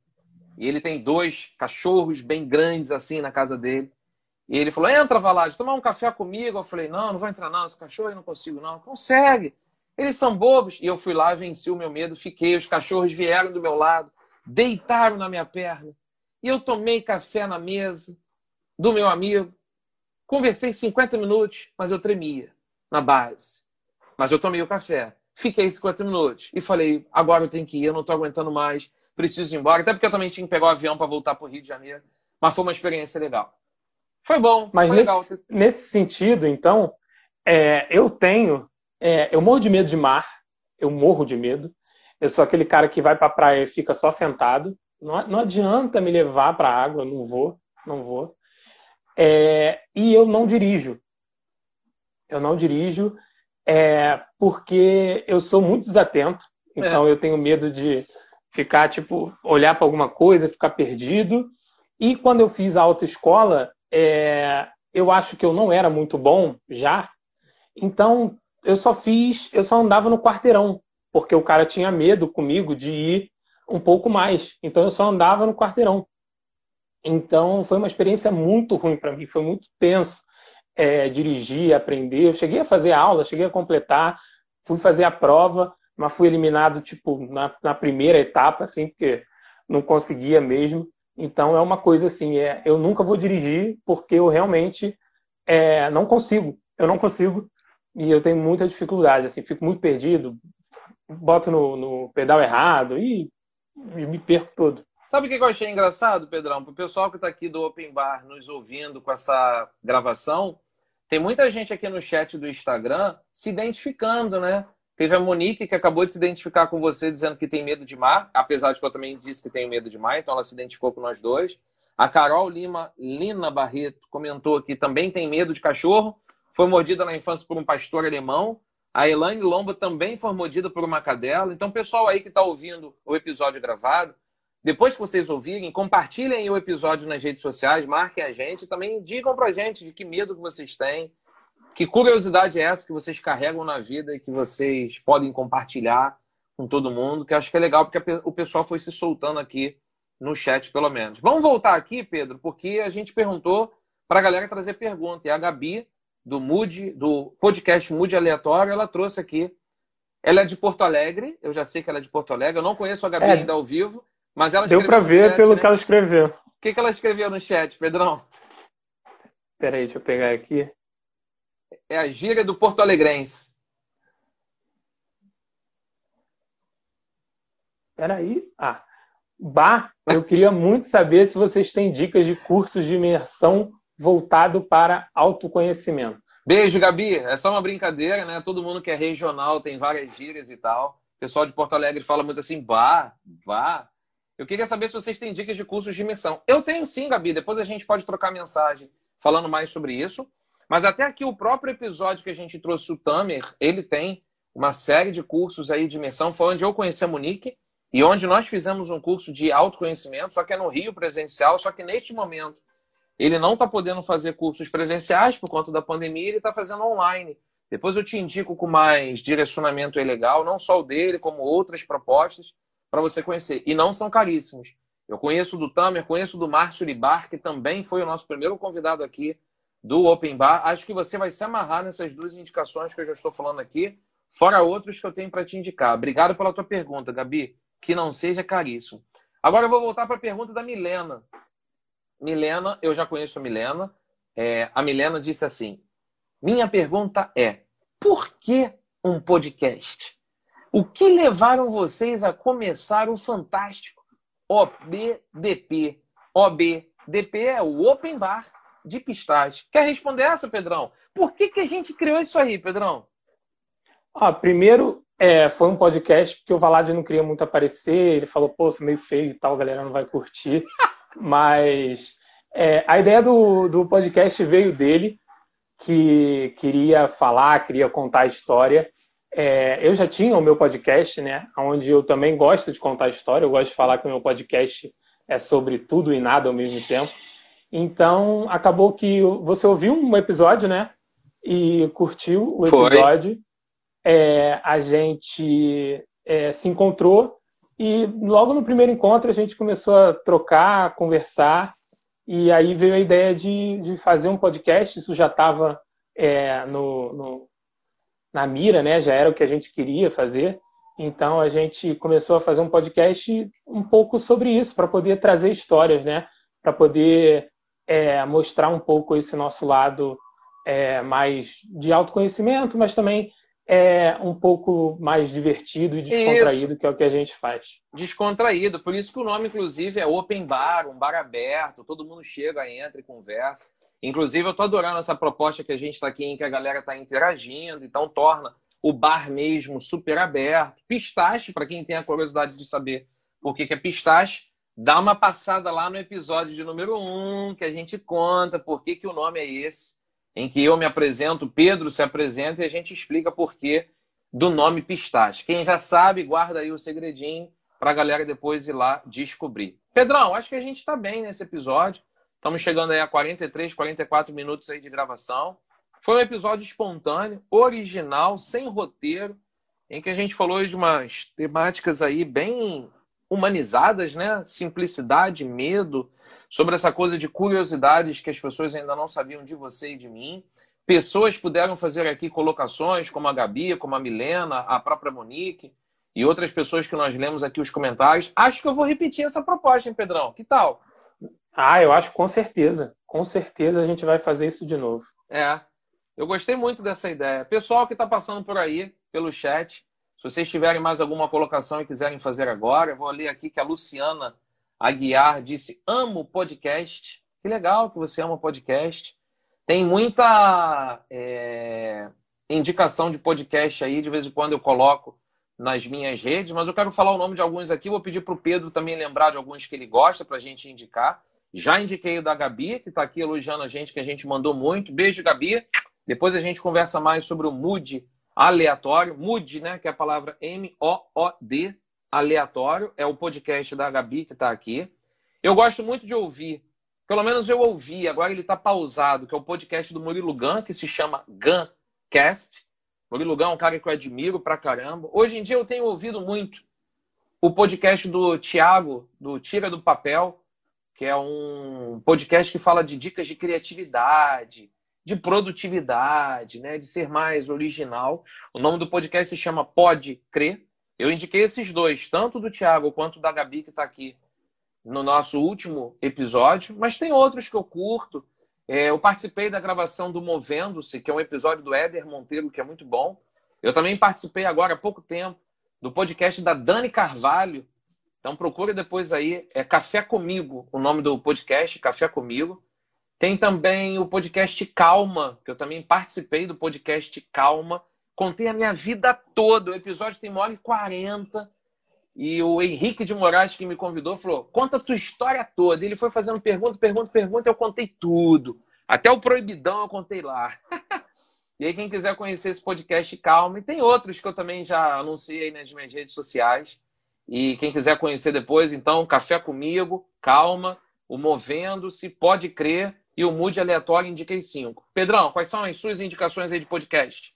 e ele tem dois cachorros bem grandes assim na casa dele. E ele falou: entra, Valade, tomar um café comigo. Eu falei: não, não vou entrar, não. Esse cachorro eu não consigo, não. Consegue. Eles são bobos. E eu fui lá, venci o meu medo, fiquei. Os cachorros vieram do meu lado, deitaram na minha perna. E eu tomei café na mesa do meu amigo. Conversei 50 minutos, mas eu tremia na base. Mas eu tomei o café. Fiquei 50 minutos e falei: agora eu tenho que ir, eu não estou aguentando mais, preciso ir embora. Até porque eu também tinha que pegar o avião para voltar para o Rio de Janeiro. Mas foi uma experiência legal. Foi bom. Mas foi nesse, legal. nesse sentido, então, é, eu tenho. É, eu morro de medo de mar. Eu morro de medo. Eu sou aquele cara que vai para a praia e fica só sentado. Não, não adianta me levar para a água, não vou, não vou. É, e eu não dirijo eu não dirijo é, porque eu sou muito desatento, então é. eu tenho medo de ficar, tipo, olhar para alguma coisa, ficar perdido. E quando eu fiz a autoescola, é, eu acho que eu não era muito bom já, então eu só fiz, eu só andava no quarteirão, porque o cara tinha medo comigo de ir um pouco mais, então eu só andava no quarteirão. Então foi uma experiência muito ruim para mim, foi muito tenso é, dirigir, aprender. Eu cheguei a fazer aula, cheguei a completar, fui fazer a prova, mas fui eliminado tipo na, na primeira etapa, assim, porque não conseguia mesmo. Então é uma coisa assim, é, eu nunca vou dirigir porque eu realmente é, não consigo, eu não consigo e eu tenho muita dificuldade, assim, fico muito perdido, boto no, no pedal errado e, e me perco todo. Sabe o que eu achei engraçado, Pedrão? Para o pessoal que está aqui do Open Bar nos ouvindo com essa gravação, tem muita gente aqui no chat do Instagram se identificando, né? Teve a Monique que acabou de se identificar com você dizendo que tem medo de mar, apesar de que eu também disse que tenho medo de mar, então ela se identificou com nós dois. A Carol Lima, Lina Barreto, comentou que também tem medo de cachorro, foi mordida na infância por um pastor alemão. A Elaine Lomba também foi mordida por uma cadela. Então, pessoal aí que está ouvindo o episódio gravado, depois que vocês ouvirem, compartilhem o episódio nas redes sociais, marquem a gente também digam pra gente de que medo que vocês têm, que curiosidade é essa que vocês carregam na vida e que vocês podem compartilhar com todo mundo, que acho que é legal porque o pessoal foi se soltando aqui no chat, pelo menos. Vamos voltar aqui, Pedro, porque a gente perguntou para a galera trazer pergunta. E a Gabi, do Mood, do podcast Mood Aleatório, ela trouxe aqui. Ela é de Porto Alegre, eu já sei que ela é de Porto Alegre, eu não conheço a Gabi é, ainda ao vivo, mas ela Deu para ver chat, pelo né? que ela escreveu. O que, que ela escreveu no chat, Pedrão? Peraí, deixa eu pegar aqui. É a gíria do Porto Alegrense. Peraí. Ah, Bah, eu queria muito saber se vocês têm dicas de cursos de imersão voltado para autoconhecimento. Beijo, Gabi. É só uma brincadeira, né? Todo mundo que é regional tem várias gírias e tal. O pessoal de Porto Alegre fala muito assim, bah, bah. Eu queria saber se vocês têm dicas de cursos de imersão. Eu tenho sim, Gabi. Depois a gente pode trocar mensagem falando mais sobre isso. Mas até aqui o próprio episódio que a gente trouxe o Tamer, ele tem uma série de cursos aí de imersão. Foi onde eu conheci a Monique e onde nós fizemos um curso de autoconhecimento, só que é no Rio presencial, só que neste momento ele não está podendo fazer cursos presenciais por conta da pandemia, ele está fazendo online. Depois eu te indico com mais direcionamento legal, não só o dele, como outras propostas para você conhecer. E não são caríssimos. Eu conheço do Tamer, conheço do Márcio Libar, que também foi o nosso primeiro convidado aqui do Open Bar. Acho que você vai se amarrar nessas duas indicações que eu já estou falando aqui, fora outros que eu tenho para te indicar. Obrigado pela tua pergunta, Gabi que não seja caríssimo. Agora eu vou voltar para a pergunta da Milena. Milena, eu já conheço a Milena. É, a Milena disse assim: Minha pergunta é: por que um podcast? O que levaram vocês a começar o fantástico OBDP? OBDP é o Open Bar de Pistache. Quer responder essa, Pedrão? Por que, que a gente criou isso aí, Pedrão? Ah, primeiro, é, foi um podcast que o Valade não queria muito aparecer. Ele falou, pô, foi meio feio e tal, a galera não vai curtir. Mas é, a ideia do, do podcast veio dele, que queria falar, queria contar a história. É, eu já tinha o meu podcast, né? Onde eu também gosto de contar a história. Eu gosto de falar que o meu podcast é sobre tudo e nada ao mesmo tempo. Então, acabou que você ouviu um episódio, né? E curtiu o episódio. É, a gente é, se encontrou e logo no primeiro encontro a gente começou a trocar, a conversar e aí veio a ideia de, de fazer um podcast. Isso já estava é, no, no, na mira, né? Já era o que a gente queria fazer. Então a gente começou a fazer um podcast um pouco sobre isso para poder trazer histórias, né? Para poder é, mostrar um pouco esse nosso lado é, mais de autoconhecimento, mas também é um pouco mais divertido e descontraído, isso. que é o que a gente faz. Descontraído, por isso que o nome, inclusive, é Open Bar, um bar aberto, todo mundo chega, entra e conversa. Inclusive, eu estou adorando essa proposta que a gente está aqui, em que a galera está interagindo, então torna o bar mesmo super aberto. Pistache, para quem tem a curiosidade de saber por que, que é pistache, dá uma passada lá no episódio de número 1, um, que a gente conta por que, que o nome é esse em que eu me apresento, Pedro se apresenta e a gente explica por que do nome Pistache. Quem já sabe, guarda aí o segredinho para a galera depois ir lá descobrir. Pedrão, acho que a gente está bem nesse episódio. Estamos chegando aí a 43, 44 minutos aí de gravação. Foi um episódio espontâneo, original, sem roteiro, em que a gente falou de umas temáticas aí bem humanizadas, né? Simplicidade, medo, sobre essa coisa de curiosidades que as pessoas ainda não sabiam de você e de mim. Pessoas puderam fazer aqui colocações, como a Gabi, como a Milena, a própria Monique e outras pessoas que nós lemos aqui os comentários. Acho que eu vou repetir essa proposta, hein, Pedrão? Que tal? Ah, eu acho com certeza. Com certeza a gente vai fazer isso de novo. É. Eu gostei muito dessa ideia. Pessoal que está passando por aí, pelo chat, se vocês tiverem mais alguma colocação e quiserem fazer agora, eu vou ler aqui que a Luciana Aguiar disse: amo podcast. Que legal que você ama podcast. Tem muita é, indicação de podcast aí, de vez em quando eu coloco nas minhas redes, mas eu quero falar o nome de alguns aqui. Vou pedir para o Pedro também lembrar de alguns que ele gosta para a gente indicar. Já indiquei o da Gabi, que está aqui elogiando a gente, que a gente mandou muito. Beijo, Gabi. Depois a gente conversa mais sobre o mood aleatório. Mood, né? Que é a palavra M-O-O-D, aleatório, é o podcast da Gabi que está aqui. Eu gosto muito de ouvir, pelo menos eu ouvi, agora ele está pausado, que é o podcast do Murilo Gun, que se chama Guncast. Murilo Gun é um cara que eu admiro pra caramba. Hoje em dia eu tenho ouvido muito o podcast do Tiago, do Tira do Papel, que é um podcast que fala de dicas de criatividade, de produtividade, né, de ser mais original. O nome do podcast se chama Pode Crer. Eu indiquei esses dois, tanto do Tiago quanto da Gabi, que está aqui no nosso último episódio, mas tem outros que eu curto. É, eu participei da gravação do Movendo-se, que é um episódio do Éder Monteiro, que é muito bom. Eu também participei agora há pouco tempo do podcast da Dani Carvalho. Então procure depois aí, é Café Comigo, o nome do podcast, Café Comigo. Tem também o podcast Calma, que eu também participei do podcast Calma. Contei a minha vida toda. O episódio tem uma hora e quarenta. E o Henrique de Moraes, que me convidou, falou: conta a tua história toda. Ele foi fazendo pergunta, pergunta, pergunta, eu contei tudo. Até o Proibidão eu contei lá. e aí, quem quiser conhecer esse podcast, calma. E tem outros que eu também já anunciei nas minhas redes sociais. E quem quiser conhecer depois, então, Café Comigo, Calma, o Movendo-se, Pode Crer e o Mude Aleatório, indiquei cinco. Pedrão, quais são as suas indicações aí de podcast?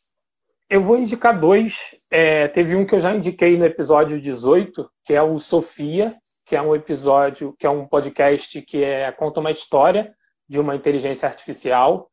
Eu vou indicar dois. É, teve um que eu já indiquei no episódio 18, que é o Sofia, que é um episódio, que é um podcast que é, conta uma história de uma inteligência artificial,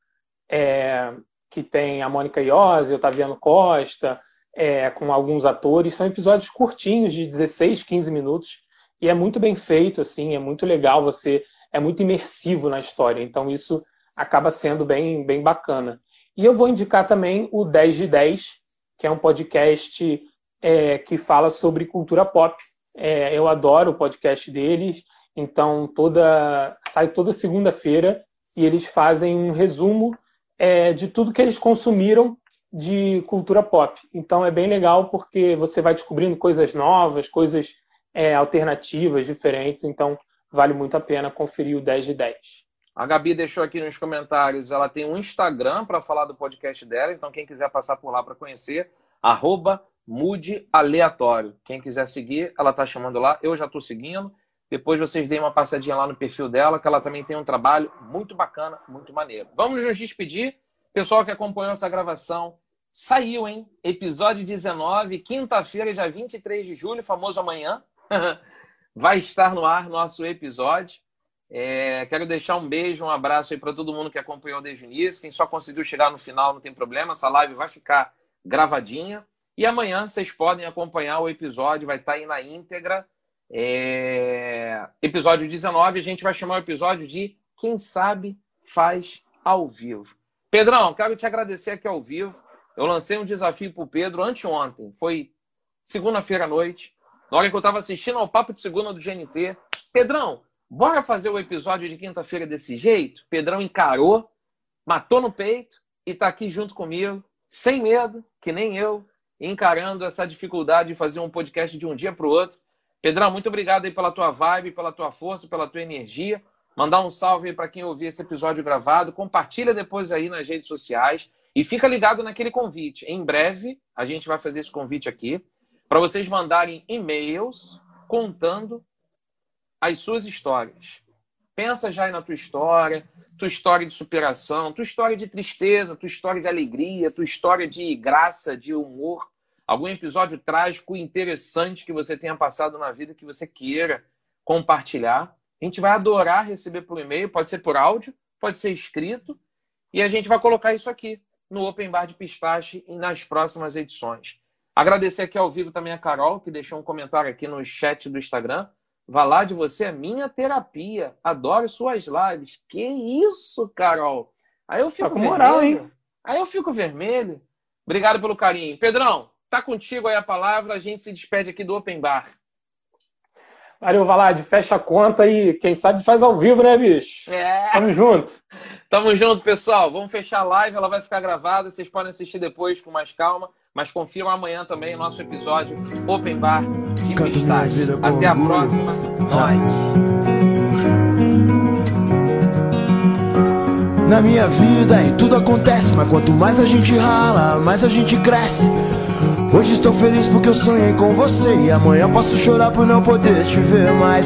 é, que tem a Mônica Iose, o Otaviano Costa, é, com alguns atores. São episódios curtinhos, de 16, 15 minutos, e é muito bem feito, assim, é muito legal, você é muito imersivo na história, então isso acaba sendo bem, bem bacana. E eu vou indicar também o 10 de 10, que é um podcast é, que fala sobre cultura pop. É, eu adoro o podcast deles, então toda sai toda segunda-feira e eles fazem um resumo é, de tudo que eles consumiram de cultura pop. Então é bem legal porque você vai descobrindo coisas novas, coisas é, alternativas, diferentes. Então vale muito a pena conferir o 10 de 10. A Gabi deixou aqui nos comentários, ela tem um Instagram para falar do podcast dela, então quem quiser passar por lá para conhecer, arroba. Quem quiser seguir, ela está chamando lá, eu já estou seguindo. Depois vocês deem uma passadinha lá no perfil dela, que ela também tem um trabalho muito bacana, muito maneiro. Vamos nos despedir. Pessoal que acompanhou essa gravação, saiu, hein? Episódio 19, quinta-feira, dia 23 de julho, famoso amanhã. Vai estar no ar nosso episódio. É, quero deixar um beijo, um abraço aí para todo mundo que acompanhou desde o início. Quem só conseguiu chegar no final não tem problema, essa live vai ficar gravadinha. E amanhã vocês podem acompanhar o episódio, vai estar aí na íntegra. É... Episódio 19, a gente vai chamar o episódio de Quem Sabe Faz ao Vivo. Pedrão, quero te agradecer aqui ao vivo. Eu lancei um desafio para o Pedro anteontem, foi segunda-feira à noite, na hora que eu estava assistindo ao Papo de Segunda do GNT. Pedrão, Bora fazer o episódio de quinta-feira desse jeito? Pedrão encarou, matou no peito e está aqui junto comigo, sem medo, que nem eu, encarando essa dificuldade de fazer um podcast de um dia para o outro. Pedrão, muito obrigado aí pela tua vibe, pela tua força, pela tua energia. Mandar um salve para quem ouvir esse episódio gravado. Compartilha depois aí nas redes sociais e fica ligado naquele convite. Em breve a gente vai fazer esse convite aqui para vocês mandarem e-mails contando as suas histórias. Pensa já na tua história, tua história de superação, tua história de tristeza, tua história de alegria, tua história de graça, de humor, algum episódio trágico interessante que você tenha passado na vida que você queira compartilhar. A gente vai adorar receber por e-mail, pode ser por áudio, pode ser escrito, e a gente vai colocar isso aqui no Open Bar de Pistache e nas próximas edições. Agradecer aqui ao vivo também a Carol, que deixou um comentário aqui no chat do Instagram. Valar de você é minha terapia. Adoro suas lives. Que isso, Carol? Aí eu fico tá com vermelho. moral, hein? Aí eu fico vermelho. Obrigado pelo carinho. Pedrão, tá contigo aí a palavra. A gente se despede aqui do Open Bar. Valeu, Valade. Fecha a conta e quem sabe faz ao vivo, né, bicho? É. Tamo junto. Tamo junto, pessoal. Vamos fechar a live. Ela vai ficar gravada. Vocês podem assistir depois com mais calma. Mas confiram amanhã também o nosso episódio Open Bar de Pistache. Até a próxima. Nós. Na minha vida e tudo acontece, mas quanto mais a gente rala, mais a gente cresce. Hoje estou feliz porque eu sonhei com você e amanhã posso chorar por não poder te ver mais.